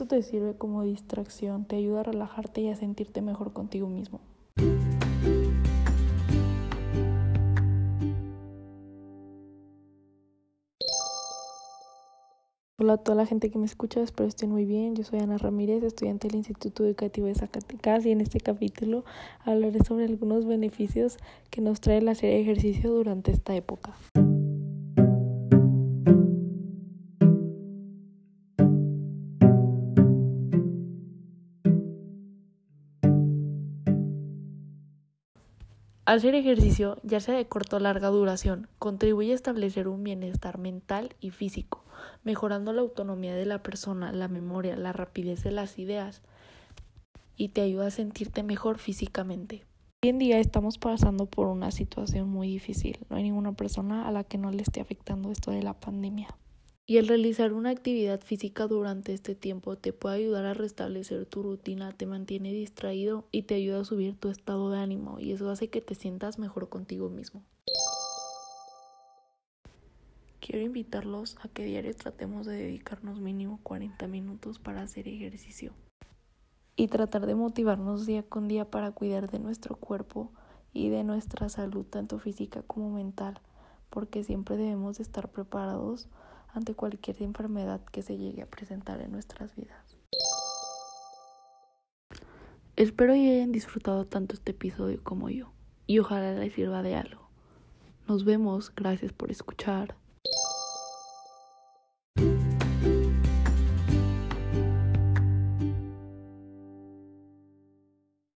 Esto te sirve como distracción, te ayuda a relajarte y a sentirte mejor contigo mismo. Hola a toda la gente que me escucha, espero estén muy bien. Yo soy Ana Ramírez, estudiante del Instituto Educativo de Zacatecas y en este capítulo hablaré sobre algunos beneficios que nos trae la serie ejercicio durante esta época. Hacer ejercicio, ya sea de corta o larga duración, contribuye a establecer un bienestar mental y físico, mejorando la autonomía de la persona, la memoria, la rapidez de las ideas y te ayuda a sentirte mejor físicamente. Hoy en día estamos pasando por una situación muy difícil. No hay ninguna persona a la que no le esté afectando esto de la pandemia. Y el realizar una actividad física durante este tiempo te puede ayudar a restablecer tu rutina, te mantiene distraído y te ayuda a subir tu estado de ánimo y eso hace que te sientas mejor contigo mismo. Quiero invitarlos a que diario tratemos de dedicarnos mínimo 40 minutos para hacer ejercicio y tratar de motivarnos día con día para cuidar de nuestro cuerpo y de nuestra salud tanto física como mental, porque siempre debemos estar preparados ante cualquier enfermedad que se llegue a presentar en nuestras vidas. Espero que hayan disfrutado tanto este episodio como yo y ojalá les sirva de algo. Nos vemos, gracias por escuchar.